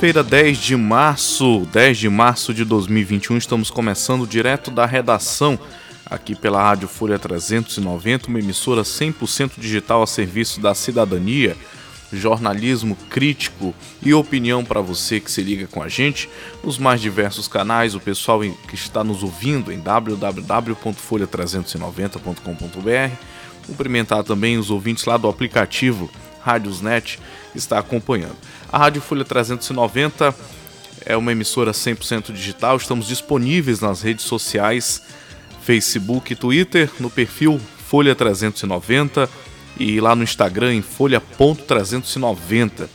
Quarta-feira, 10 de março, 10 de março de 2021, estamos começando direto da redação aqui pela Rádio Folha 390, uma emissora 100% digital a serviço da cidadania, jornalismo crítico e opinião para você que se liga com a gente nos mais diversos canais, o pessoal que está nos ouvindo em www.folha390.com.br. Cumprimentar também os ouvintes lá do aplicativo Rádiosnet que está acompanhando. A Rádio Folha 390 é uma emissora 100% digital. Estamos disponíveis nas redes sociais, Facebook e Twitter, no perfil Folha 390 e lá no Instagram em folha.390.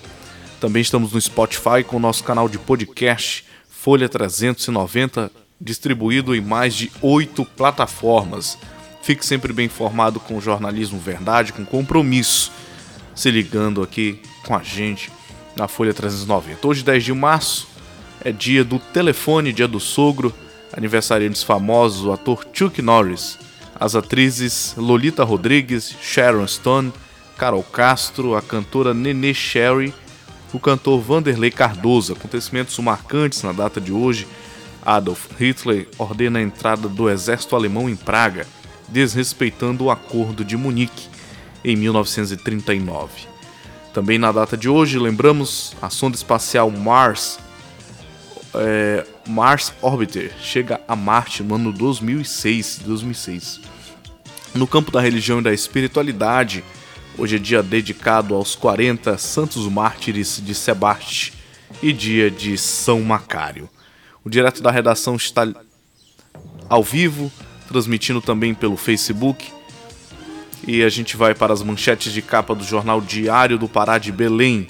Também estamos no Spotify com o nosso canal de podcast Folha 390, distribuído em mais de oito plataformas. Fique sempre bem informado com o jornalismo verdade, com compromisso, se ligando aqui com a gente na Folha 390. Hoje, 10 de março, é dia do telefone, dia do sogro, aniversariantes famosos, o ator Chuck Norris, as atrizes Lolita Rodrigues, Sharon Stone, Carol Castro, a cantora Nenê Sherry, o cantor Vanderlei Cardoso. Acontecimentos marcantes na data de hoje. Adolf Hitler ordena a entrada do exército alemão em Praga, desrespeitando o Acordo de Munique em 1939. Também na data de hoje, lembramos a sonda espacial Mars, é, Mars Orbiter, chega a Marte no ano 2006. 2006. No campo da religião e da espiritualidade, hoje é dia dedicado aos 40 santos mártires de Sebaste e dia de São Macário. O direto da redação está ao vivo, transmitindo também pelo Facebook e a gente vai para as manchetes de capa do jornal Diário do Pará de Belém.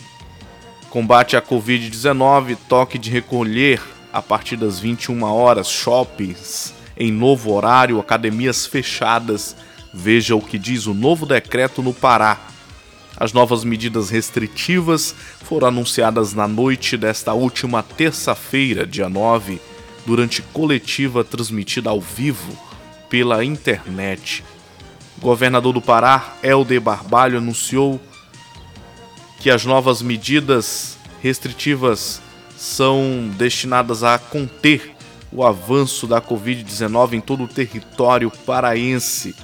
Combate à Covid-19, toque de recolher a partir das 21 horas, shoppings em novo horário, academias fechadas. Veja o que diz o novo decreto no Pará. As novas medidas restritivas foram anunciadas na noite desta última terça-feira, dia 9, durante coletiva transmitida ao vivo pela internet. O governador do Pará, Helder Barbalho, anunciou que as novas medidas restritivas são destinadas a conter o avanço da Covid-19 em todo o território paraense.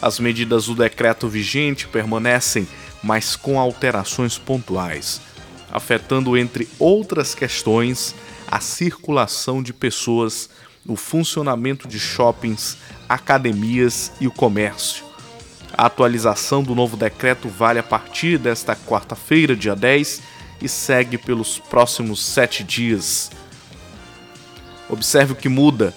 As medidas do decreto vigente permanecem, mas com alterações pontuais, afetando, entre outras questões, a circulação de pessoas, o funcionamento de shoppings, academias e o comércio. A atualização do novo decreto vale a partir desta quarta-feira, dia 10, e segue pelos próximos sete dias. Observe o que muda.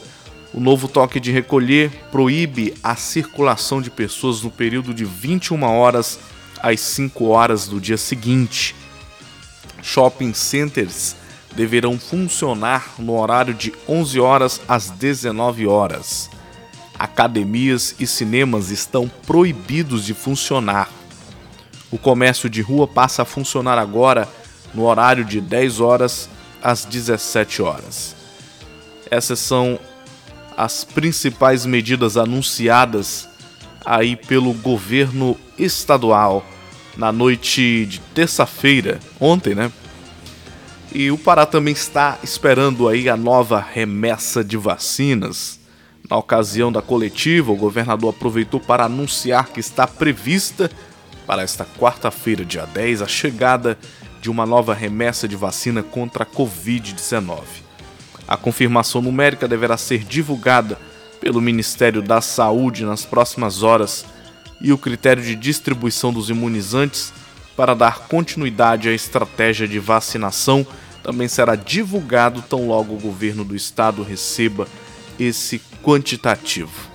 O novo toque de recolher proíbe a circulação de pessoas no período de 21 horas às 5 horas do dia seguinte. Shopping centers deverão funcionar no horário de 11 horas às 19 horas academias e cinemas estão proibidos de funcionar. O comércio de rua passa a funcionar agora no horário de 10 horas às 17 horas. Essas são as principais medidas anunciadas aí pelo governo estadual na noite de terça-feira, ontem, né? E o Pará também está esperando aí a nova remessa de vacinas Na ocasião da coletiva, o governador aproveitou para anunciar que está prevista para esta quarta-feira, dia 10, a chegada de uma nova remessa de vacina contra a Covid-19. A confirmação numérica deverá ser divulgada pelo Ministério da Saúde nas próximas horas e o critério de distribuição dos imunizantes para dar continuidade à estratégia de vacinação também será divulgado tão logo o governo do estado receba esse quantitativo.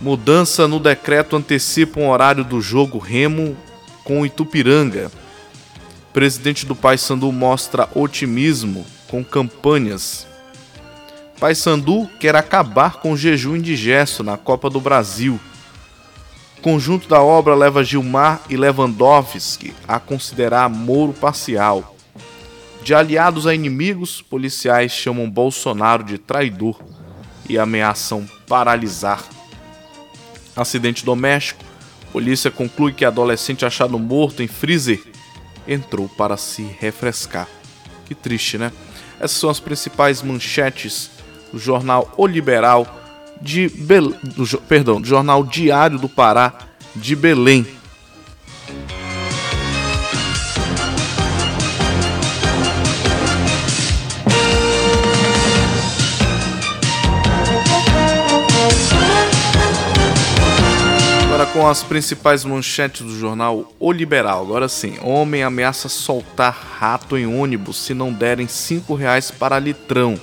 Mudança no decreto antecipa um horário do jogo Remo com Itupiranga. Presidente do Paysandu mostra otimismo com campanhas. Paysandu quer acabar com jejum indigesto na Copa do Brasil. Conjunto da obra leva Gilmar e Lewandowski a considerar Moro parcial. De aliados a inimigos, policiais chamam Bolsonaro de traidor e ameaçam paralisar. Acidente doméstico. Polícia conclui que adolescente achado morto em freezer entrou para se refrescar. Que triste, né? Essas são as principais manchetes do jornal O Liberal de Bel... do, perdão, do jornal Diário do Pará de Belém. Com as principais manchetes do jornal O Liberal. Agora sim, homem ameaça soltar rato em ônibus se não derem cinco reais para litrão.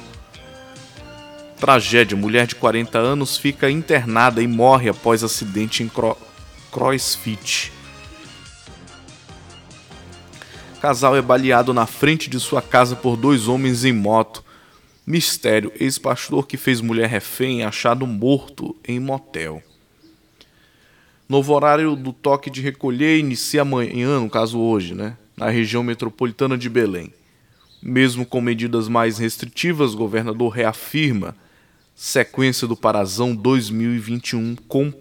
Tragédia: mulher de 40 anos fica internada e morre após acidente em cro crossfit. Casal é baleado na frente de sua casa por dois homens em moto. Mistério: ex-pastor que fez mulher refém é achado morto em motel. Novo horário do toque de recolher inicia amanhã, no caso hoje, né? Na região metropolitana de Belém. Mesmo com medidas mais restritivas, o governador reafirma sequência do Parazão 2021 com,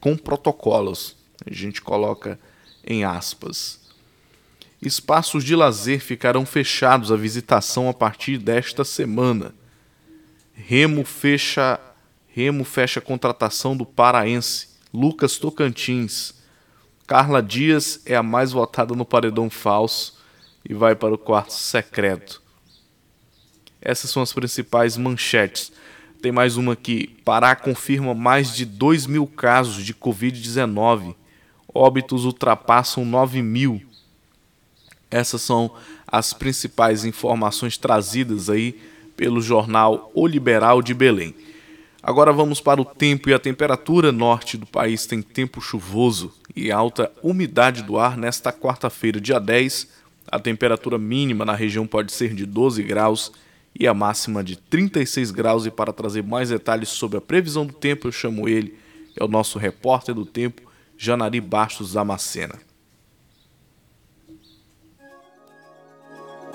com protocolos. A gente coloca em aspas. Espaços de lazer ficarão fechados à visitação a partir desta semana. Remo fecha Remo fecha a contratação do paraense Lucas Tocantins. Carla Dias é a mais votada no paredão falso e vai para o quarto secreto. Essas são as principais manchetes. Tem mais uma aqui. Pará confirma mais de 2 mil casos de Covid-19. Óbitos ultrapassam 9 mil. Essas são as principais informações trazidas aí pelo jornal O Liberal de Belém. Agora vamos para o tempo e a temperatura norte do país tem tempo chuvoso e alta umidade do ar nesta quarta-feira, dia 10. A temperatura mínima na região pode ser de 12 graus e a máxima de 36 graus. E para trazer mais detalhes sobre a previsão do tempo, eu chamo ele, é o nosso repórter do tempo, Janari Bastos Damascena.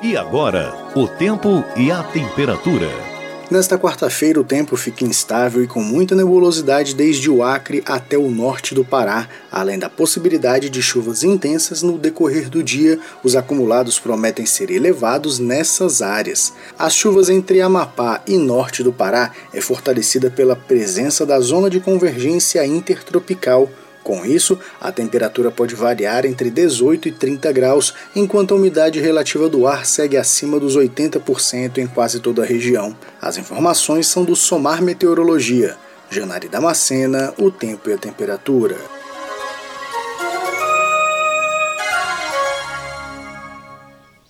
E agora, o tempo e a temperatura. Nesta quarta-feira, o tempo fica instável e com muita nebulosidade desde o Acre até o norte do Pará, além da possibilidade de chuvas intensas no decorrer do dia. Os acumulados prometem ser elevados nessas áreas. As chuvas entre Amapá e norte do Pará é fortalecida pela presença da zona de convergência intertropical com isso, a temperatura pode variar entre 18 e 30 graus, enquanto a umidade relativa do ar segue acima dos 80% em quase toda a região. As informações são do Somar Meteorologia. Janari Damascena, o tempo e a temperatura.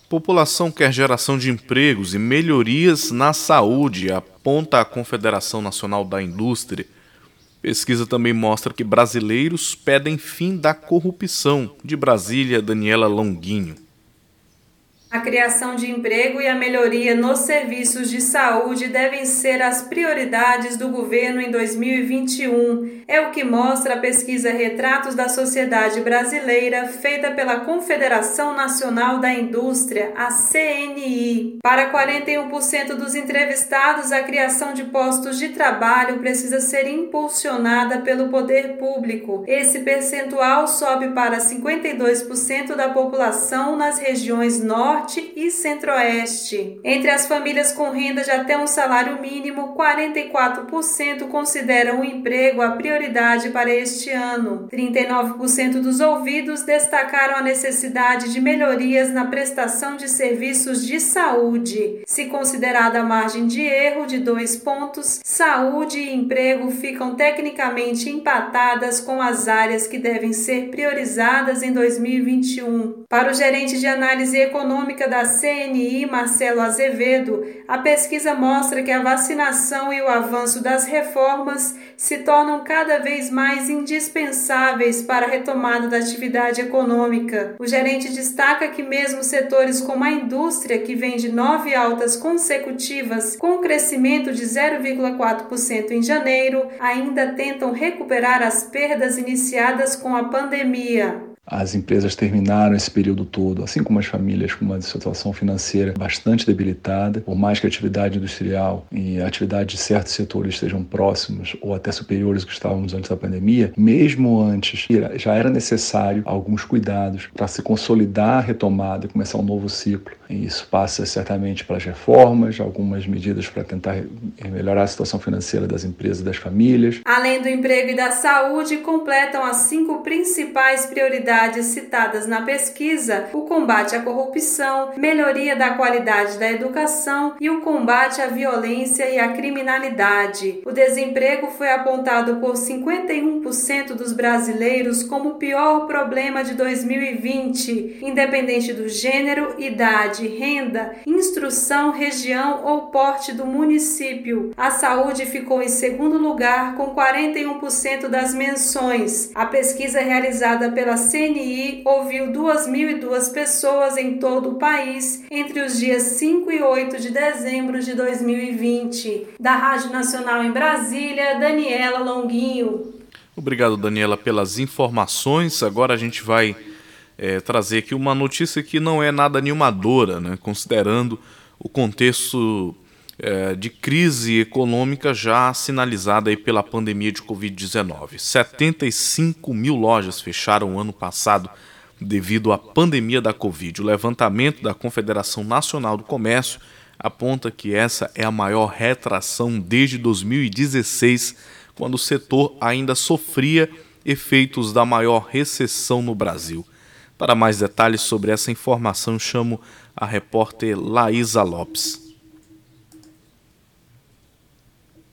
População quer geração de empregos e melhorias na saúde, aponta a Confederação Nacional da Indústria. Pesquisa também mostra que brasileiros pedem fim da corrupção. De Brasília, Daniela Longuinho. A criação de emprego e a melhoria nos serviços de saúde devem ser as prioridades do governo em 2021. É o que mostra a pesquisa Retratos da Sociedade Brasileira, feita pela Confederação Nacional da Indústria, a CNI. Para 41% dos entrevistados, a criação de postos de trabalho precisa ser impulsionada pelo poder público. Esse percentual sobe para 52% da população nas regiões norte Norte e Centro-Oeste. Entre as famílias com renda de até um salário mínimo, 44% consideram o emprego a prioridade para este ano. 39% dos ouvidos destacaram a necessidade de melhorias na prestação de serviços de saúde. Se considerada a margem de erro de dois pontos, saúde e emprego ficam tecnicamente empatadas com as áreas que devem ser priorizadas em 2021. Para o gerente de análise econômica da CNI, Marcelo Azevedo, a pesquisa mostra que a vacinação e o avanço das reformas se tornam cada vez mais indispensáveis para a retomada da atividade econômica. O gerente destaca que mesmo setores como a indústria, que vem de nove altas consecutivas, com crescimento de 0,4% em janeiro, ainda tentam recuperar as perdas iniciadas com a pandemia. As empresas terminaram esse período todo, assim como as famílias, com uma situação financeira bastante debilitada. Por mais que a atividade industrial e a atividade de certos setores estejam próximos ou até superiores ao que estávamos antes da pandemia, mesmo antes já era necessário alguns cuidados para se consolidar a retomada e começar um novo ciclo. Isso passa certamente pelas reformas, algumas medidas para tentar melhorar a situação financeira das empresas e das famílias. Além do emprego e da saúde, completam as cinco principais prioridades prioridades citadas na pesquisa o combate à corrupção, melhoria da qualidade da educação e o combate à violência e à criminalidade. O desemprego foi apontado por 51% dos brasileiros como o pior problema de 2020, independente do gênero, idade, renda, instrução, região ou porte do município. A saúde ficou em segundo lugar com 41% das menções. A pesquisa realizada pela CNI ouviu 2.002 pessoas em todo o país entre os dias 5 e 8 de dezembro de 2020. Da Rádio Nacional em Brasília, Daniela Longuinho. Obrigado, Daniela, pelas informações. Agora a gente vai é, trazer aqui uma notícia que não é nada animadora, né? considerando o contexto é, de crise econômica já sinalizada aí pela pandemia de Covid-19. 75 mil lojas fecharam ano passado devido à pandemia da Covid. O levantamento da Confederação Nacional do Comércio aponta que essa é a maior retração desde 2016, quando o setor ainda sofria efeitos da maior recessão no Brasil. Para mais detalhes sobre essa informação, chamo a repórter Laísa Lopes.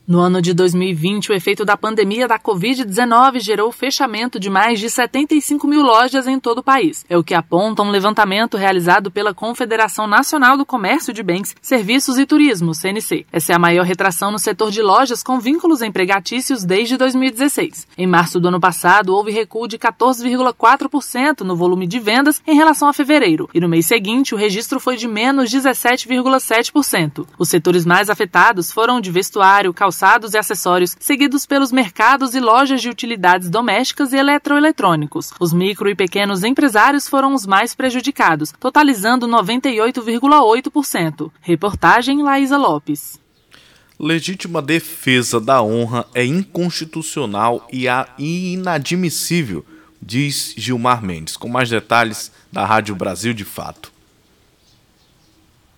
No ano de 2020, o efeito da pandemia da Covid-19 gerou o fechamento de mais de 75 mil lojas em todo o país. É o que aponta um levantamento realizado pela Confederação Nacional do Comércio de Bens, Serviços e Turismo, CNC. Essa é a maior retração no setor de lojas com vínculos empregatícios desde 2016. Em março do ano passado, houve recuo de 14,4% no volume de vendas em relação a fevereiro, e no mês seguinte o registro foi de menos 17,7%. Os setores mais afetados foram de vestuário, calçado, calçados e acessórios, seguidos pelos mercados e lojas de utilidades domésticas e eletroeletrônicos. Os micro e pequenos empresários foram os mais prejudicados, totalizando 98,8%. Reportagem Laísa Lopes. Legítima defesa da honra é inconstitucional e inadmissível, diz Gilmar Mendes. Com mais detalhes da Rádio Brasil de Fato.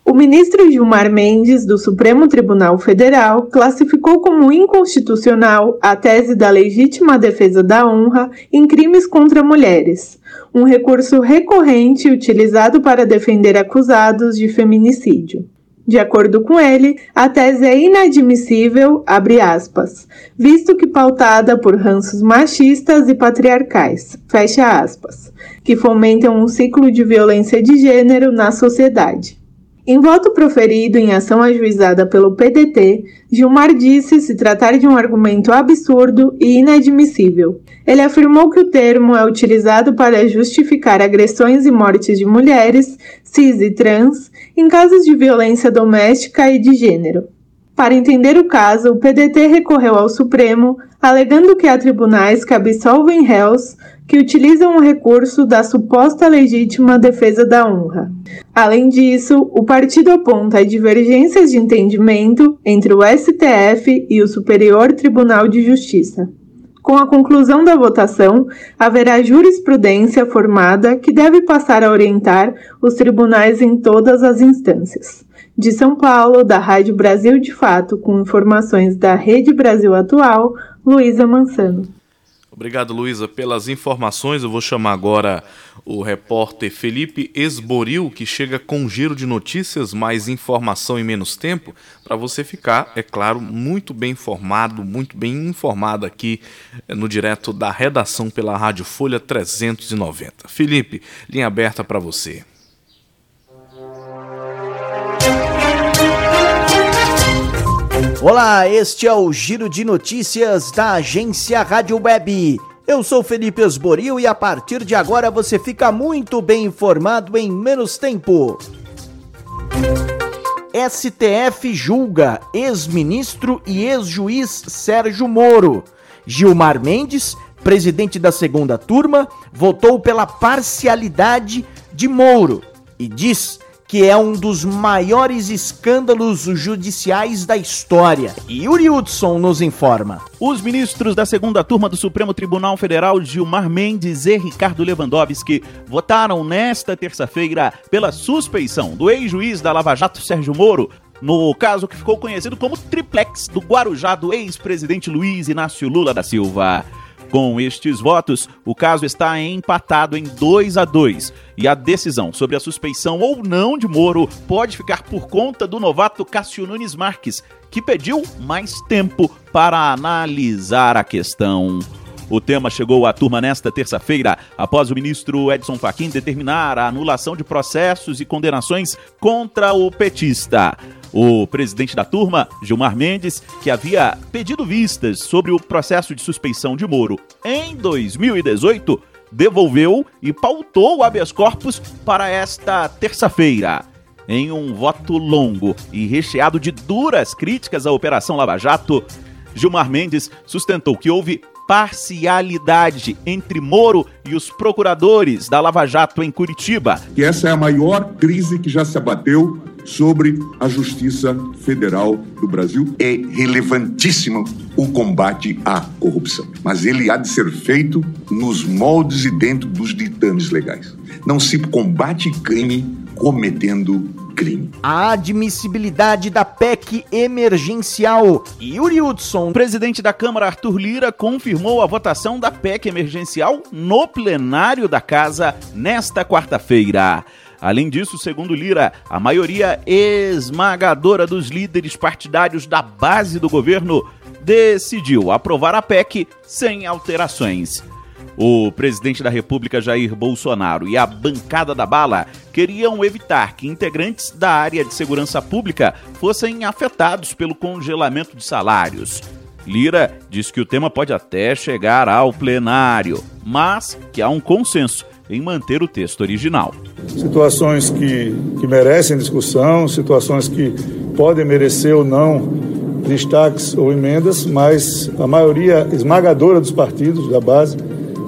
O ministro Gilmar Mendes, do Supremo Tribunal Federal, classificou como inconstitucional a tese da legítima defesa da honra em crimes contra mulheres, um recurso recorrente utilizado para defender acusados de feminicídio. De acordo com ele, a tese é inadmissível, aspas, visto que pautada por ranços machistas e patriarcais, aspas, que fomentam um ciclo de violência de gênero na sociedade. Em voto proferido em ação ajuizada pelo PDT, Gilmar disse se tratar de um argumento absurdo e inadmissível. Ele afirmou que o termo é utilizado para justificar agressões e mortes de mulheres, cis e trans, em casos de violência doméstica e de gênero. Para entender o caso, o PDT recorreu ao Supremo, alegando que há tribunais que absolvem réus que utilizam o recurso da suposta legítima defesa da honra. Além disso, o partido aponta divergências de entendimento entre o STF e o Superior Tribunal de Justiça. Com a conclusão da votação, haverá jurisprudência formada que deve passar a orientar os tribunais em todas as instâncias. De São Paulo, da Rádio Brasil de Fato, com informações da Rede Brasil Atual, Luísa Mansano. Obrigado, Luísa, pelas informações. Eu vou chamar agora o repórter Felipe Esboril, que chega com um giro de notícias, mais informação em menos tempo, para você ficar, é claro, muito bem informado, muito bem informado aqui eh, no direto da redação pela Rádio Folha 390. Felipe, linha aberta para você. Olá, este é o Giro de Notícias da agência Rádio Web. Eu sou Felipe Esboril e a partir de agora você fica muito bem informado em menos tempo. STF julga ex-ministro e ex-juiz Sérgio Moro. Gilmar Mendes, presidente da segunda turma, votou pela parcialidade de Moro e diz que é um dos maiores escândalos judiciais da história. Yuri Hudson nos informa. Os ministros da segunda turma do Supremo Tribunal Federal, Gilmar Mendes e Ricardo Lewandowski, votaram nesta terça-feira pela suspeição do ex-juiz da Lava Jato Sérgio Moro no caso que ficou conhecido como triplex do Guarujá do ex-presidente Luiz Inácio Lula da Silva. Com estes votos, o caso está empatado em 2 a 2 e a decisão sobre a suspeição ou não de Moro pode ficar por conta do novato Cássio Nunes Marques, que pediu mais tempo para analisar a questão. O tema chegou à turma nesta terça-feira, após o ministro Edson Fachin determinar a anulação de processos e condenações contra o petista. O presidente da turma, Gilmar Mendes, que havia pedido vistas sobre o processo de suspeição de Moro em 2018, devolveu e pautou o habeas corpus para esta terça-feira. Em um voto longo e recheado de duras críticas à Operação Lava Jato, Gilmar Mendes sustentou que houve parcialidade entre Moro e os procuradores da Lava Jato em Curitiba. E essa é a maior crise que já se abateu sobre a Justiça Federal do Brasil. É relevantíssimo o combate à corrupção, mas ele há de ser feito nos moldes e dentro dos ditames legais. Não se combate crime cometendo crime. A admissibilidade da PEC emergencial. Yuri Hudson, presidente da Câmara Arthur Lira, confirmou a votação da PEC emergencial no plenário da casa nesta quarta-feira. Além disso, segundo Lira, a maioria esmagadora dos líderes partidários da base do governo decidiu aprovar a PEC sem alterações. O presidente da República Jair Bolsonaro e a bancada da bala queriam evitar que integrantes da área de segurança pública fossem afetados pelo congelamento de salários. Lira diz que o tema pode até chegar ao plenário, mas que há um consenso em manter o texto original. Situações que, que merecem discussão, situações que podem merecer ou não destaques ou emendas, mas a maioria esmagadora dos partidos da base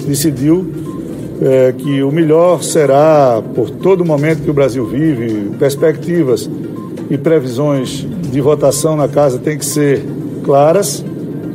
decidiu é, que o melhor será, por todo o momento que o Brasil vive, perspectivas e previsões de votação na casa têm que ser claras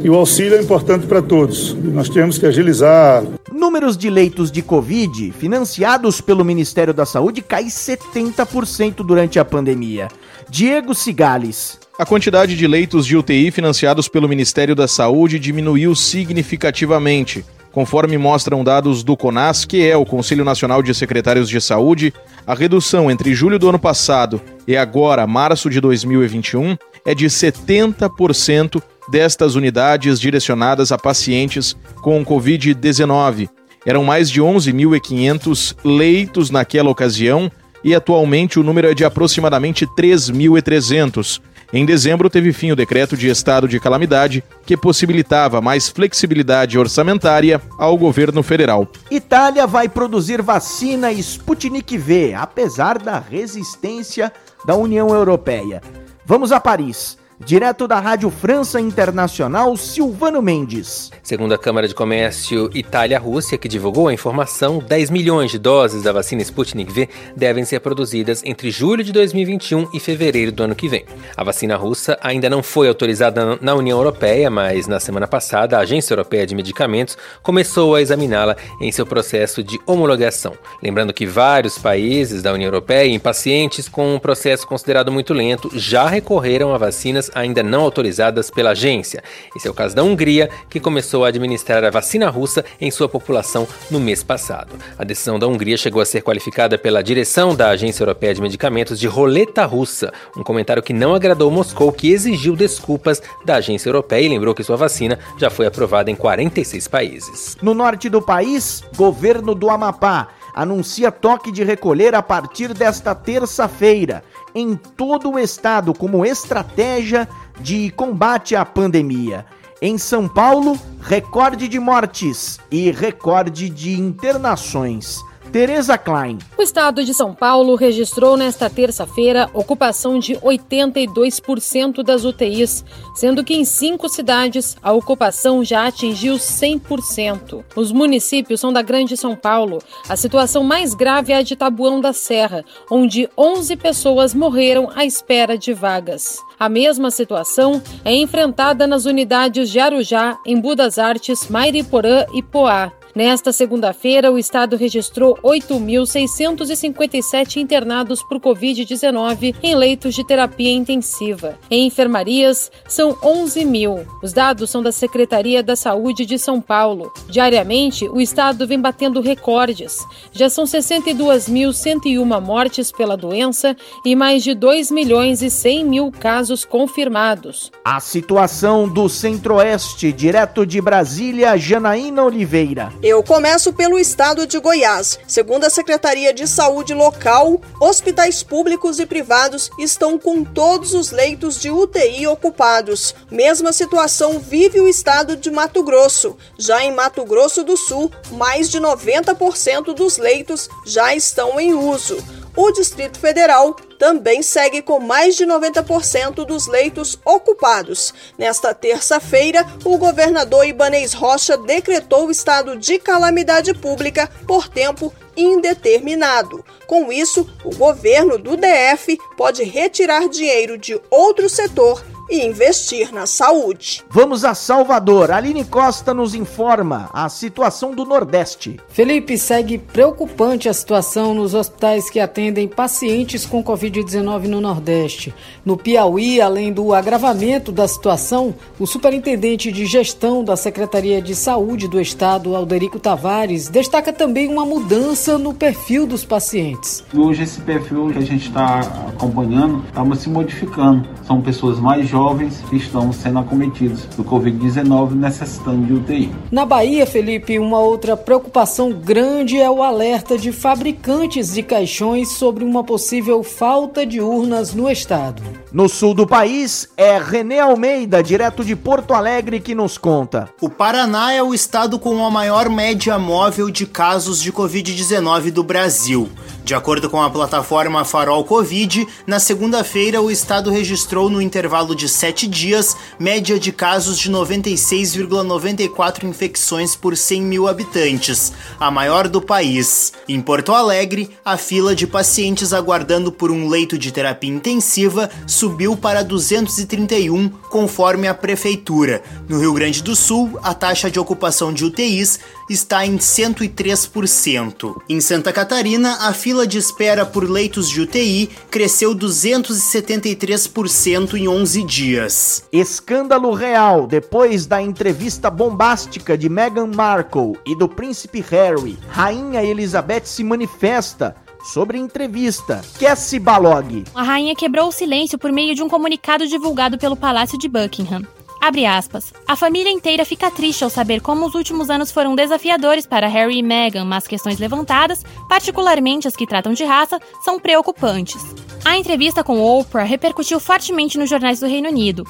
e o auxílio é importante para todos. Nós temos que agilizar. Números de leitos de Covid financiados pelo Ministério da Saúde cai 70% durante a pandemia. Diego Cigales. A quantidade de leitos de UTI financiados pelo Ministério da Saúde diminuiu significativamente. Conforme mostram dados do CONAS, que é o Conselho Nacional de Secretários de Saúde, a redução entre julho do ano passado e agora, março de 2021, é de 70% destas unidades direcionadas a pacientes com Covid-19. Eram mais de 11.500 leitos naquela ocasião e atualmente o número é de aproximadamente 3.300. Em dezembro, teve fim o decreto de estado de calamidade, que possibilitava mais flexibilidade orçamentária ao governo federal. Itália vai produzir vacina Sputnik V, apesar da resistência da União Europeia. Vamos a Paris. Direto da Rádio França Internacional, Silvano Mendes. Segundo a Câmara de Comércio Itália-Rússia, que divulgou a informação, 10 milhões de doses da vacina Sputnik V devem ser produzidas entre julho de 2021 e fevereiro do ano que vem. A vacina russa ainda não foi autorizada na União Europeia, mas na semana passada a Agência Europeia de Medicamentos começou a examiná-la em seu processo de homologação. Lembrando que vários países da União Europeia, impacientes com um processo considerado muito lento, já recorreram a vacinas ainda não autorizadas pela agência. Esse é o caso da Hungria, que começou a administrar a vacina russa em sua população no mês passado. A decisão da Hungria chegou a ser qualificada pela direção da Agência Europeia de Medicamentos de roleta russa, um comentário que não agradou Moscou, que exigiu desculpas da agência europeia e lembrou que sua vacina já foi aprovada em 46 países. No norte do país, governo do Amapá anuncia toque de recolher a partir desta terça-feira em todo o estado como estratégia de combate à pandemia. Em São Paulo, recorde de mortes e recorde de internações. Tereza Klein. O estado de São Paulo registrou nesta terça-feira ocupação de 82% das UTIs, sendo que em cinco cidades a ocupação já atingiu 100%. Os municípios são da Grande São Paulo. A situação mais grave é a de Tabuão da Serra, onde 11 pessoas morreram à espera de vagas. A mesma situação é enfrentada nas unidades de Arujá, Embu das Artes, Mairiporã e Poá. Nesta segunda-feira, o estado registrou 8.657 internados por Covid-19 em leitos de terapia intensiva. Em enfermarias, são 11 mil. Os dados são da Secretaria da Saúde de São Paulo. Diariamente, o estado vem batendo recordes. Já são 62.101 mortes pela doença e mais de 2 milhões e 100 mil casos confirmados. A situação do Centro-Oeste, direto de Brasília, Janaína Oliveira. Eu começo pelo estado de Goiás. Segundo a Secretaria de Saúde local, hospitais públicos e privados estão com todos os leitos de UTI ocupados. Mesma situação vive o estado de Mato Grosso. Já em Mato Grosso do Sul, mais de 90% dos leitos já estão em uso. O Distrito Federal também segue com mais de 90% dos leitos ocupados. Nesta terça-feira, o governador Ibanez Rocha decretou o estado de calamidade pública por tempo indeterminado. Com isso, o governo do DF pode retirar dinheiro de outro setor e investir na saúde. Vamos a Salvador. Aline Costa nos informa a situação do Nordeste. Felipe, segue preocupante a situação nos hospitais que atendem pacientes com Covid-19 no Nordeste. No Piauí, além do agravamento da situação, o superintendente de gestão da Secretaria de Saúde do Estado, Alderico Tavares, destaca também uma mudança no perfil dos pacientes. Hoje, esse perfil que a gente está acompanhando está se modificando. São pessoas mais jovens estão sendo acometidos do Covid-19 necessitando de UTI. Na Bahia, Felipe, uma outra preocupação grande é o alerta de fabricantes de caixões sobre uma possível falta de urnas no estado. No sul do país, é René Almeida, direto de Porto Alegre, que nos conta. O Paraná é o estado com a maior média móvel de casos de Covid-19 do Brasil. De acordo com a plataforma Farol Covid, na segunda-feira o estado registrou no intervalo de sete dias média de casos de 96,94 infecções por 100 mil habitantes, a maior do país. Em Porto Alegre, a fila de pacientes aguardando por um leito de terapia intensiva subiu para 231, conforme a prefeitura. No Rio Grande do Sul, a taxa de ocupação de UTIs está em 103%. Em Santa Catarina, a fila de espera por leitos de UTI cresceu 273% em 11 dias. Escândalo real depois da entrevista bombástica de Meghan Markle e do príncipe Harry. Rainha Elizabeth se manifesta sobre entrevista. Cassie Balog. A rainha quebrou o silêncio por meio de um comunicado divulgado pelo Palácio de Buckingham. Abre aspas. A família inteira fica triste ao saber como os últimos anos foram desafiadores para Harry e Meghan, mas questões levantadas, particularmente as que tratam de raça, são preocupantes. A entrevista com Oprah repercutiu fortemente nos jornais do Reino Unido.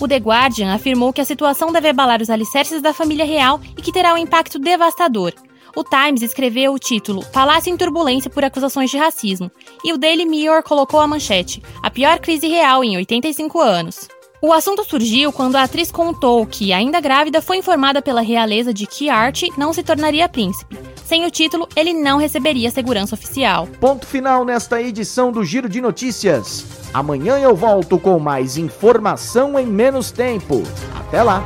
O The Guardian afirmou que a situação deve abalar os alicerces da família real e que terá um impacto devastador. O Times escreveu o título Palácio em Turbulência por acusações de racismo, e o Daily Mirror colocou a manchete A pior crise real em 85 anos. O assunto surgiu quando a atriz contou que, ainda grávida, foi informada pela realeza de que Art não se tornaria príncipe. Sem o título, ele não receberia segurança oficial. Ponto final nesta edição do Giro de Notícias. Amanhã eu volto com mais informação em menos tempo. Até lá!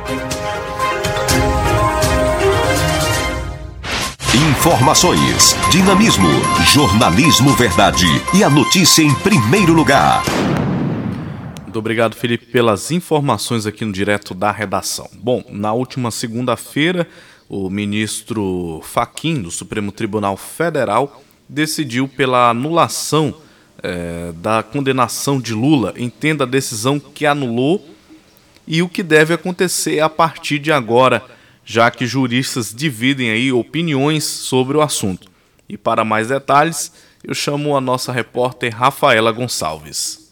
Informações, dinamismo, jornalismo verdade e a notícia em primeiro lugar. Muito obrigado, Felipe, pelas informações aqui no direto da redação. Bom, na última segunda-feira, o ministro Faquim do Supremo Tribunal Federal decidiu pela anulação é, da condenação de Lula. Entenda a decisão que anulou e o que deve acontecer a partir de agora, já que juristas dividem aí opiniões sobre o assunto. E para mais detalhes, eu chamo a nossa repórter Rafaela Gonçalves.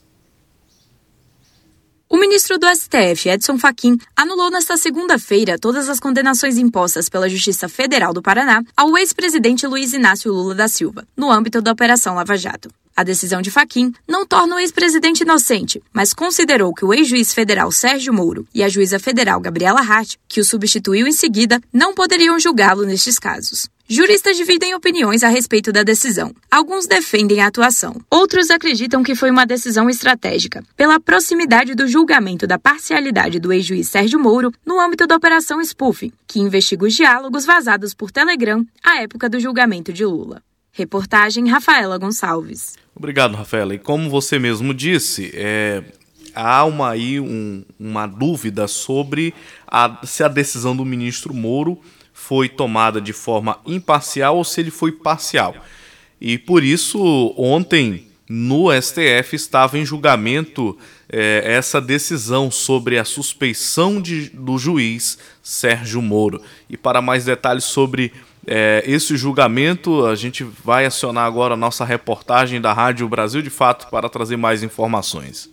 O ministro do STF, Edson Fachin, anulou nesta segunda-feira todas as condenações impostas pela Justiça Federal do Paraná ao ex-presidente Luiz Inácio Lula da Silva, no âmbito da Operação Lava Jato. A decisão de Faquim não torna o ex-presidente inocente, mas considerou que o ex-juiz federal Sérgio Moro e a juíza federal Gabriela Hart, que o substituiu em seguida, não poderiam julgá-lo nestes casos. Juristas dividem opiniões a respeito da decisão. Alguns defendem a atuação. Outros acreditam que foi uma decisão estratégica, pela proximidade do julgamento da parcialidade do ex-juiz Sérgio Moro no âmbito da Operação Spoofing, que investiga os diálogos vazados por Telegram à época do julgamento de Lula. Reportagem Rafaela Gonçalves. Obrigado, Rafaela. E como você mesmo disse, é, há uma, aí um, uma dúvida sobre a, se a decisão do ministro Moro foi tomada de forma imparcial ou se ele foi parcial. E por isso, ontem, no STF, estava em julgamento é, essa decisão sobre a suspeição de, do juiz Sérgio Moro. E para mais detalhes sobre é, esse julgamento, a gente vai acionar agora a nossa reportagem da Rádio Brasil de Fato para trazer mais informações.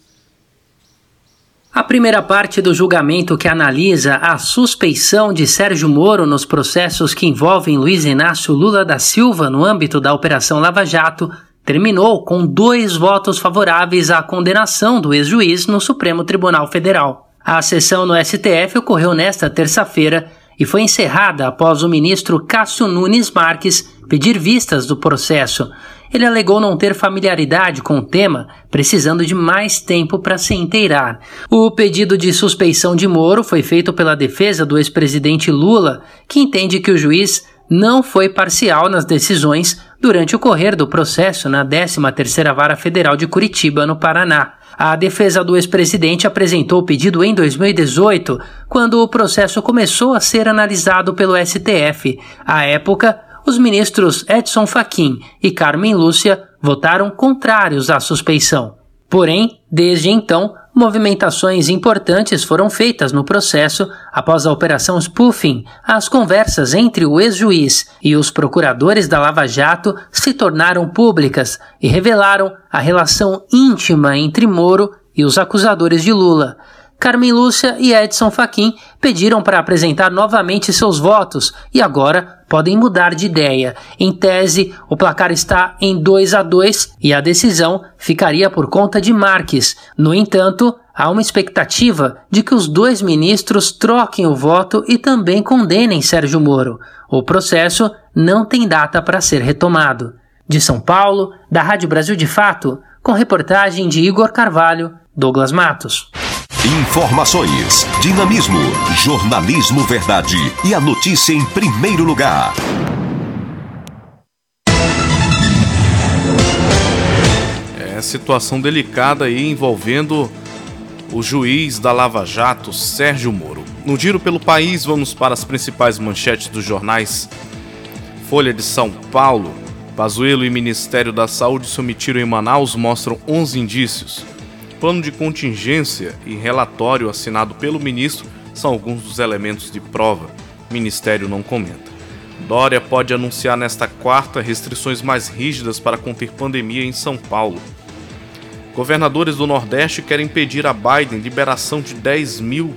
A primeira parte do julgamento que analisa a suspeição de Sérgio Moro nos processos que envolvem Luiz Inácio Lula da Silva no âmbito da Operação Lava Jato terminou com dois votos favoráveis à condenação do ex-juiz no Supremo Tribunal Federal. A sessão no STF ocorreu nesta terça-feira e foi encerrada após o ministro Cássio Nunes Marques pedir vistas do processo, ele alegou não ter familiaridade com o tema, precisando de mais tempo para se inteirar. O pedido de suspeição de Moro foi feito pela defesa do ex-presidente Lula, que entende que o juiz não foi parcial nas decisões durante o correr do processo na 13ª Vara Federal de Curitiba, no Paraná. A defesa do ex-presidente apresentou o pedido em 2018, quando o processo começou a ser analisado pelo STF. À época, os ministros Edson Fachin e Carmen Lúcia votaram contrários à suspeição. Porém, desde então, movimentações importantes foram feitas no processo após a operação spoofing. As conversas entre o ex-juiz e os procuradores da Lava Jato se tornaram públicas e revelaram a relação íntima entre Moro e os acusadores de Lula. Carmen Lúcia e Edson Fachin pediram para apresentar novamente seus votos e agora podem mudar de ideia. Em tese, o placar está em 2 a 2 e a decisão ficaria por conta de Marques. No entanto, há uma expectativa de que os dois ministros troquem o voto e também condenem Sérgio Moro. O processo não tem data para ser retomado. De São Paulo, da Rádio Brasil de Fato, com reportagem de Igor Carvalho, Douglas Matos. Informações, dinamismo, jornalismo verdade e a notícia em primeiro lugar. É situação delicada aí envolvendo o juiz da Lava Jato, Sérgio Moro. No giro pelo país, vamos para as principais manchetes dos jornais. Folha de São Paulo. Pazuello e Ministério da Saúde se omitiram em Manaus mostram 11 indícios. Plano de contingência e relatório assinado pelo ministro são alguns dos elementos de prova. O ministério não comenta. Dória pode anunciar nesta quarta restrições mais rígidas para conter pandemia em São Paulo. Governadores do Nordeste querem pedir a Biden liberação de 10, mil,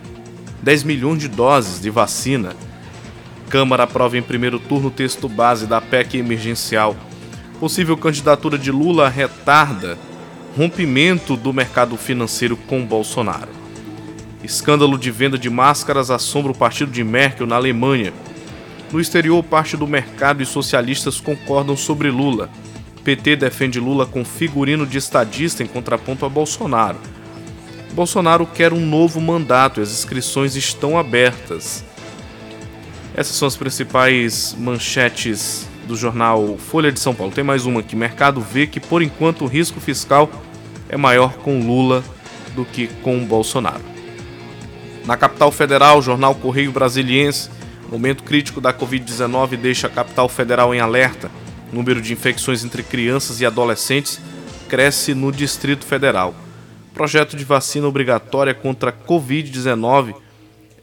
10 milhões de doses de vacina. Câmara aprova em primeiro turno o texto base da PEC emergencial. Possível candidatura de Lula retarda rompimento do mercado financeiro com Bolsonaro. Escândalo de venda de máscaras assombra o partido de Merkel na Alemanha. No exterior, parte do mercado e socialistas concordam sobre Lula. PT defende Lula com figurino de estadista em contraponto a Bolsonaro. Bolsonaro quer um novo mandato e as inscrições estão abertas. Essas são as principais manchetes do jornal Folha de São Paulo. Tem mais uma aqui. Mercado vê que, por enquanto, o risco fiscal é maior com Lula do que com Bolsonaro. Na capital federal, o jornal Correio Brasiliense Momento crítico da Covid-19 deixa a capital federal em alerta. O número de infecções entre crianças e adolescentes cresce no Distrito Federal. O projeto de vacina obrigatória contra a Covid-19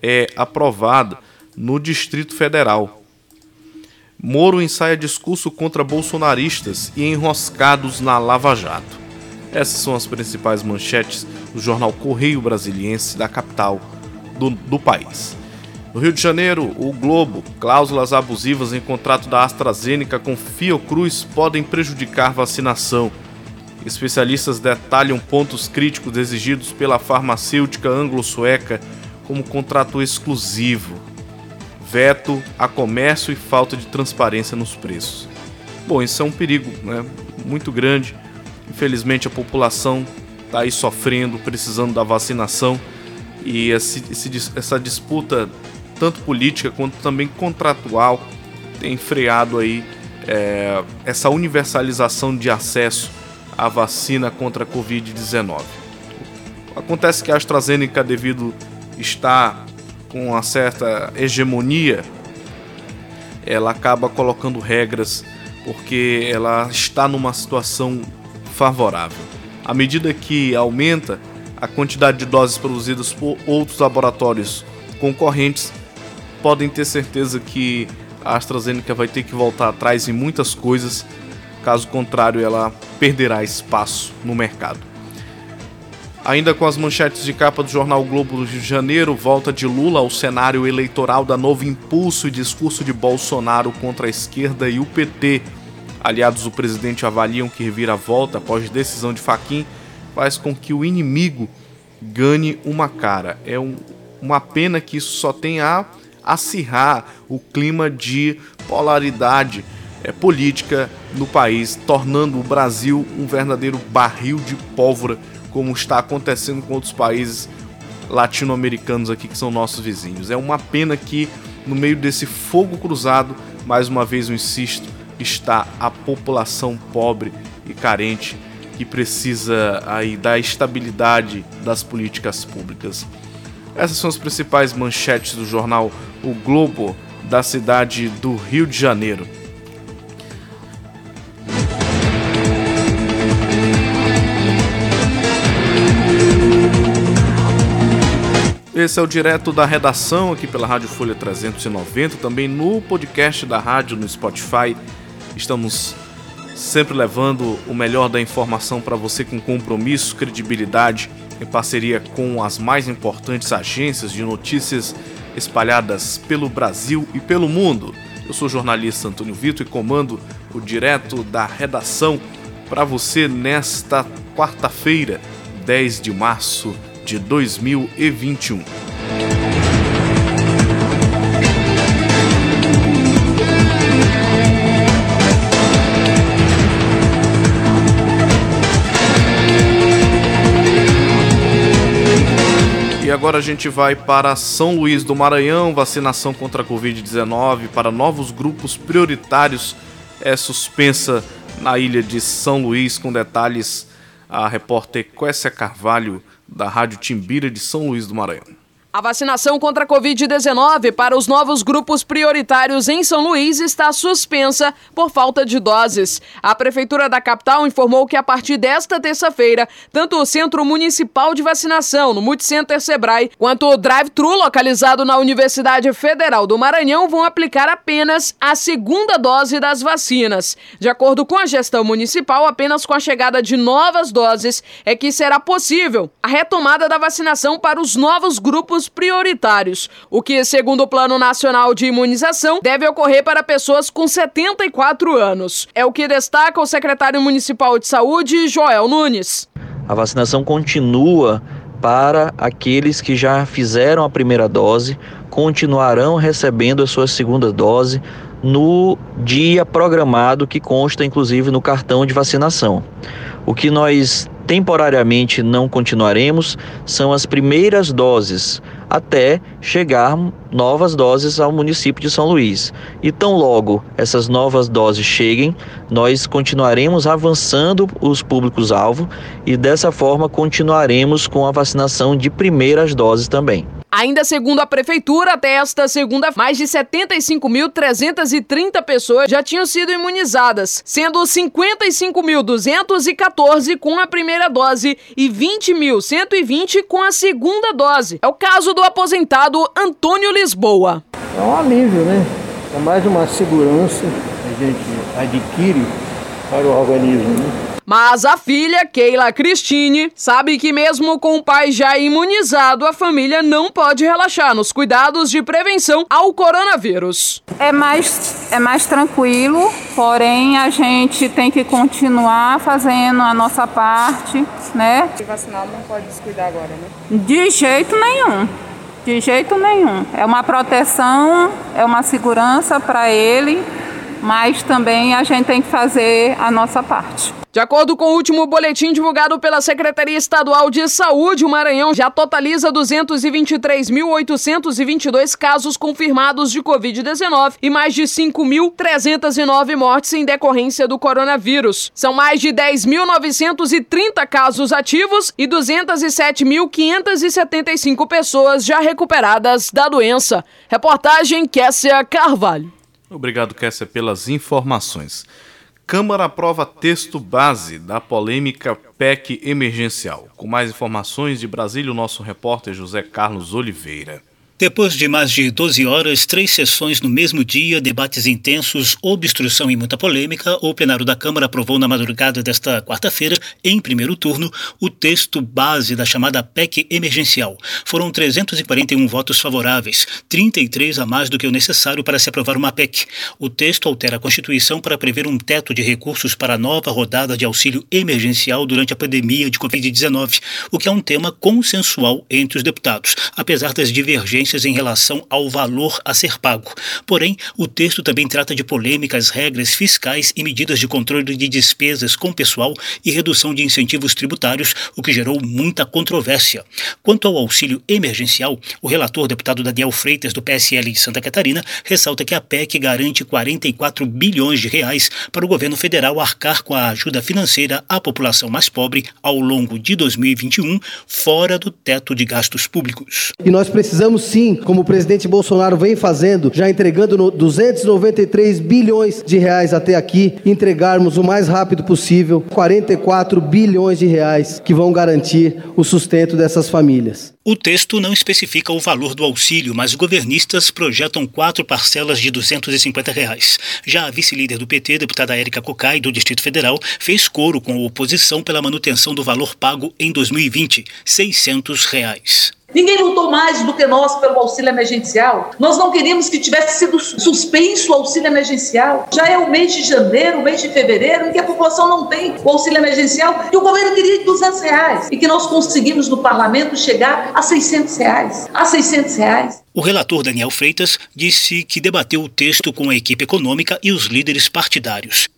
é aprovado no Distrito Federal. Moro ensaia discurso contra bolsonaristas e enroscados na Lava Jato. Essas são as principais manchetes do jornal Correio Brasiliense da capital do, do país. No Rio de Janeiro, o Globo, cláusulas abusivas em contrato da AstraZeneca com Fiocruz podem prejudicar vacinação. Especialistas detalham pontos críticos exigidos pela farmacêutica anglo-sueca como contrato exclusivo, veto a comércio e falta de transparência nos preços. Bom, isso é um perigo né, muito grande. Infelizmente, a população está aí sofrendo, precisando da vacinação e esse, esse, essa disputa tanto política quanto também contratual, tem freado aí é, essa universalização de acesso à vacina contra a Covid-19. Acontece que a AstraZeneca, devido estar com uma certa hegemonia, ela acaba colocando regras porque ela está numa situação favorável. À medida que aumenta a quantidade de doses produzidas por outros laboratórios concorrentes, podem ter certeza que a AstraZeneca vai ter que voltar atrás em muitas coisas, caso contrário, ela perderá espaço no mercado. Ainda com as manchetes de capa do jornal Globo do Rio de Janeiro, volta de Lula ao cenário eleitoral da novo impulso e discurso de Bolsonaro contra a esquerda e o PT. Aliados do presidente avaliam que reviravolta após decisão de Faquim faz com que o inimigo ganhe uma cara. É um, uma pena que isso só tenha a acirrar o clima de polaridade é, política no país, tornando o Brasil um verdadeiro barril de pólvora, como está acontecendo com outros países latino-americanos aqui que são nossos vizinhos. É uma pena que no meio desse fogo cruzado, mais uma vez eu insisto, está a população pobre e carente que precisa aí da estabilidade das políticas públicas. Essas são as principais manchetes do jornal O Globo da cidade do Rio de Janeiro. Esse é o direto da redação aqui pela Rádio Folha 390, também no podcast da rádio no Spotify. Estamos sempre levando o melhor da informação para você com compromisso, credibilidade em parceria com as mais importantes agências de notícias espalhadas pelo Brasil e pelo mundo. Eu sou o jornalista Antônio Vitor e comando o direto da redação para você nesta quarta-feira, 10 de março de 2021. Agora a gente vai para São Luís do Maranhão, vacinação contra a Covid-19 para novos grupos prioritários é suspensa na ilha de São Luís, com detalhes a repórter Quécia Carvalho, da Rádio Timbira de São Luís do Maranhão. A vacinação contra a Covid-19 para os novos grupos prioritários em São Luís está suspensa por falta de doses. A Prefeitura da capital informou que a partir desta terça-feira, tanto o Centro Municipal de Vacinação, no Multicenter Sebrae, quanto o Drive-Thru, localizado na Universidade Federal do Maranhão, vão aplicar apenas a segunda dose das vacinas. De acordo com a gestão municipal, apenas com a chegada de novas doses é que será possível a retomada da vacinação para os novos grupos grupos prioritários, o que, segundo o Plano Nacional de Imunização, deve ocorrer para pessoas com 74 anos. É o que destaca o secretário municipal de saúde, Joel Nunes. A vacinação continua para aqueles que já fizeram a primeira dose, continuarão recebendo a sua segunda dose no dia programado que consta inclusive no cartão de vacinação. O que nós temporariamente não continuaremos são as primeiras doses, até chegar novas doses ao município de São Luís. E tão logo essas novas doses cheguem, nós continuaremos avançando os públicos-alvo e dessa forma continuaremos com a vacinação de primeiras doses também. Ainda segundo a prefeitura, até esta segunda, mais de 75.330 pessoas já tinham sido imunizadas, sendo 55.214 com a primeira dose e 20.120 com a segunda dose. É o caso do aposentado Antônio Lisboa. É um alívio, né? É mais uma segurança que a gente adquire para o organismo, né? Mas a filha, Keila Cristine, sabe que mesmo com o pai já imunizado, a família não pode relaxar nos cuidados de prevenção ao coronavírus. É mais, é mais tranquilo, porém a gente tem que continuar fazendo a nossa parte, né? E vacinado não pode descuidar agora, né? De jeito nenhum. De jeito nenhum. É uma proteção, é uma segurança para ele, mas também a gente tem que fazer a nossa parte. De acordo com o último boletim divulgado pela Secretaria Estadual de Saúde, o Maranhão já totaliza 223.822 casos confirmados de Covid-19 e mais de 5.309 mortes em decorrência do coronavírus. São mais de 10.930 casos ativos e 207.575 pessoas já recuperadas da doença. Reportagem Kessia Carvalho. Obrigado, Kessia, pelas informações. Câmara aprova texto base da polêmica PEC emergencial. Com mais informações de Brasília, o nosso repórter José Carlos Oliveira. Depois de mais de 12 horas, três sessões no mesmo dia, debates intensos, obstrução e muita polêmica, o plenário da Câmara aprovou na madrugada desta quarta-feira, em primeiro turno, o texto base da chamada PEC emergencial. Foram 341 votos favoráveis, 33 a mais do que o necessário para se aprovar uma PEC. O texto altera a Constituição para prever um teto de recursos para a nova rodada de auxílio emergencial durante a pandemia de Covid-19, o que é um tema consensual entre os deputados, apesar das divergências em relação ao valor a ser pago. Porém, o texto também trata de polêmicas, regras fiscais e medidas de controle de despesas com pessoal e redução de incentivos tributários, o que gerou muita controvérsia. Quanto ao auxílio emergencial, o relator deputado Daniel Freitas, do PSL de Santa Catarina, ressalta que a PEC garante 44 bilhões de reais para o governo federal arcar com a ajuda financeira à população mais pobre ao longo de 2021, fora do teto de gastos públicos. E nós precisamos sim, como o presidente Bolsonaro vem fazendo, já entregando 293 bilhões de reais até aqui, entregarmos o mais rápido possível 44 bilhões de reais que vão garantir o sustento dessas famílias. O texto não especifica o valor do auxílio, mas governistas projetam quatro parcelas de 250 reais. Já a vice-líder do PT, deputada Érica Cocai, do Distrito Federal, fez coro com a oposição pela manutenção do valor pago em 2020, 600 reais. Ninguém lutou mais do que nós pelo auxílio emergencial. Nós não queríamos que tivesse sido suspenso o auxílio emergencial. Já é o mês de janeiro, o mês de fevereiro, em que a população não tem o auxílio emergencial e o governo queria de 200 reais. E que nós conseguimos no parlamento chegar a 600 reais. A 600 reais. O relator Daniel Freitas disse que debateu o texto com a equipe econômica e os líderes partidários.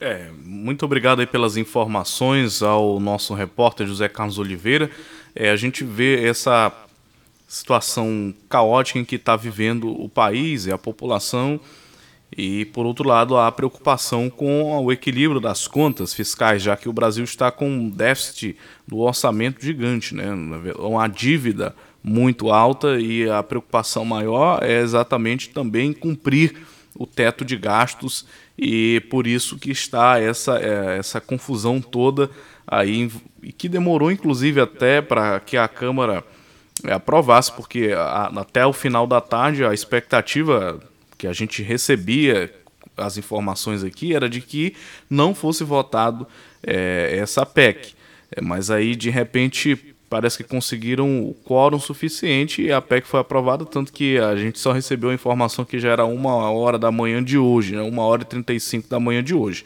É, muito obrigado aí pelas informações ao nosso repórter José Carlos Oliveira é, a gente vê essa situação caótica em que está vivendo o país e a população, e por outro lado a preocupação com o equilíbrio das contas fiscais, já que o Brasil está com um déficit do orçamento gigante, né? uma dívida muito alta e a preocupação maior é exatamente também cumprir o teto de gastos e por isso que está essa, é, essa confusão toda aí e que demorou inclusive até para que a Câmara é, aprovasse, porque a, até o final da tarde a expectativa que a gente recebia as informações aqui era de que não fosse votado é, essa PEC. É, mas aí, de repente, parece que conseguiram o quórum suficiente e a PEC foi aprovada, tanto que a gente só recebeu a informação que já era uma hora da manhã de hoje, né, uma hora e 35 da manhã de hoje.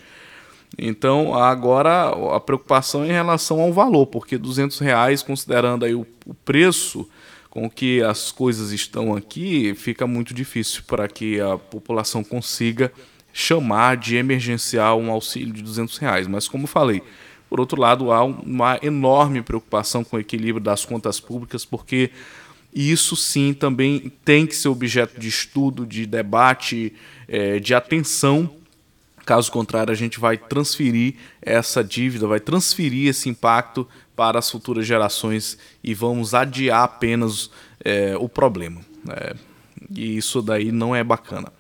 Então agora a preocupação é em relação ao valor, porque 200 reais, considerando aí o, o preço com que as coisas estão aqui, fica muito difícil para que a população consiga chamar de emergencial um auxílio de 200 reais. Mas como falei, por outro lado, há uma enorme preocupação com o equilíbrio das contas públicas, porque isso sim também tem que ser objeto de estudo, de debate, é, de atenção. Caso contrário, a gente vai transferir essa dívida, vai transferir esse impacto para as futuras gerações e vamos adiar apenas é, o problema. É, e isso daí não é bacana.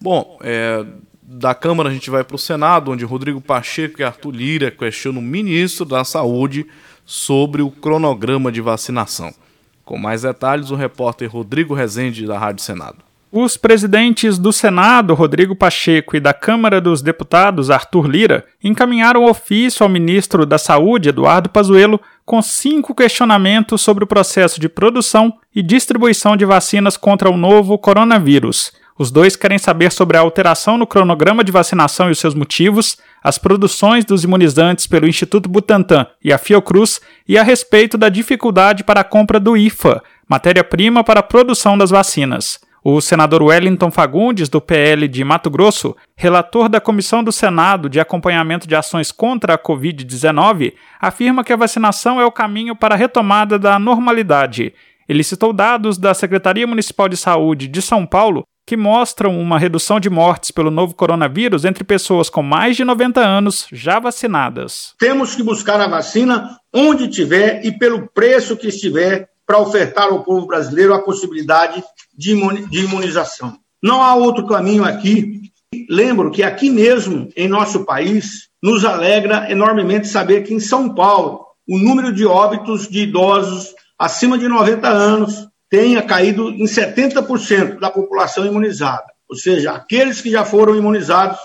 Bom, é, da Câmara a gente vai para o Senado, onde Rodrigo Pacheco e Arthur Lira questionam o ministro da Saúde sobre o cronograma de vacinação. Com mais detalhes, o repórter Rodrigo Rezende, da Rádio Senado. Os presidentes do Senado, Rodrigo Pacheco, e da Câmara dos Deputados, Arthur Lira, encaminharam ofício ao ministro da Saúde, Eduardo Pazuello, com cinco questionamentos sobre o processo de produção e distribuição de vacinas contra o novo coronavírus. Os dois querem saber sobre a alteração no cronograma de vacinação e os seus motivos, as produções dos imunizantes pelo Instituto Butantan e a Fiocruz e a respeito da dificuldade para a compra do IFA, matéria-prima para a produção das vacinas. O senador Wellington Fagundes, do PL de Mato Grosso, relator da Comissão do Senado de Acompanhamento de Ações contra a Covid-19, afirma que a vacinação é o caminho para a retomada da normalidade. Ele citou dados da Secretaria Municipal de Saúde de São Paulo que mostram uma redução de mortes pelo novo coronavírus entre pessoas com mais de 90 anos já vacinadas. Temos que buscar a vacina onde tiver e pelo preço que estiver para ofertar ao povo brasileiro a possibilidade de imunização. Não há outro caminho aqui. Lembro que aqui mesmo, em nosso país, nos alegra enormemente saber que em São Paulo, o número de óbitos de idosos acima de 90 anos tenha caído em 70% da população imunizada. Ou seja, aqueles que já foram imunizados,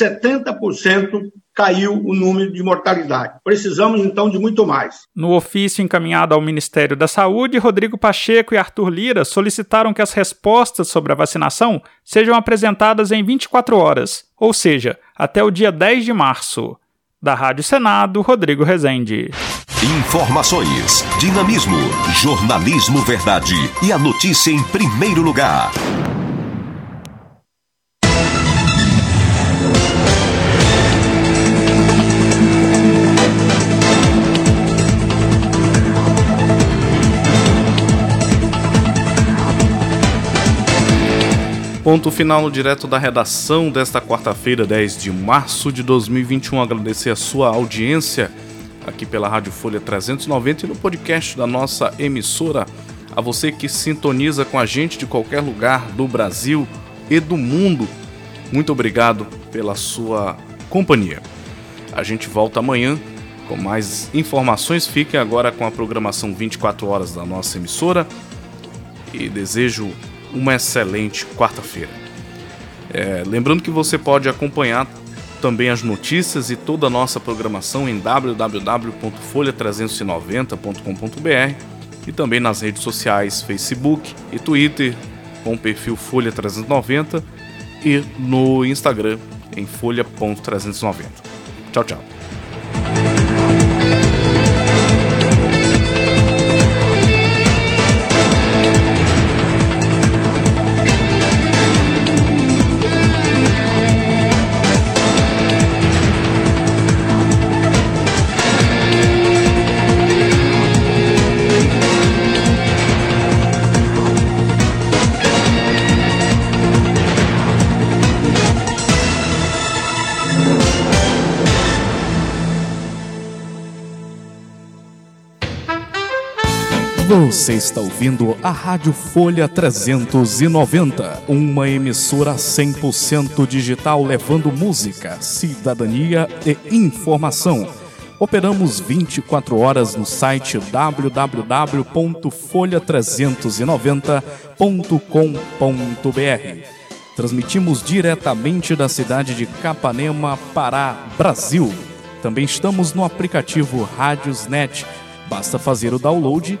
70% caiu o número de mortalidade. Precisamos então de muito mais. No ofício encaminhado ao Ministério da Saúde, Rodrigo Pacheco e Arthur Lira solicitaram que as respostas sobre a vacinação sejam apresentadas em 24 horas, ou seja, até o dia 10 de março. Da Rádio Senado, Rodrigo Rezende. Informações, dinamismo, jornalismo verdade e a notícia em primeiro lugar. Ponto final no direto da redação desta quarta-feira, 10 de março de 2021. Agradecer a sua audiência aqui pela Rádio Folha 390 e no podcast da nossa emissora. A você que sintoniza com a gente de qualquer lugar do Brasil e do mundo, muito obrigado pela sua companhia. A gente volta amanhã com mais informações. Fiquem agora com a programação 24 horas da nossa emissora e desejo uma excelente quarta-feira. É, lembrando que você pode acompanhar também as notícias e toda a nossa programação em www.folha390.com.br e também nas redes sociais Facebook e Twitter com o perfil Folha 390 e no Instagram em folha.390. Tchau, tchau. Você está ouvindo a Rádio Folha 390, uma emissora 100% digital levando música, cidadania e informação. Operamos 24 horas no site www.folha390.com.br. Transmitimos diretamente da cidade de Capanema, Pará, Brasil. Também estamos no aplicativo Rádiosnet. Basta fazer o download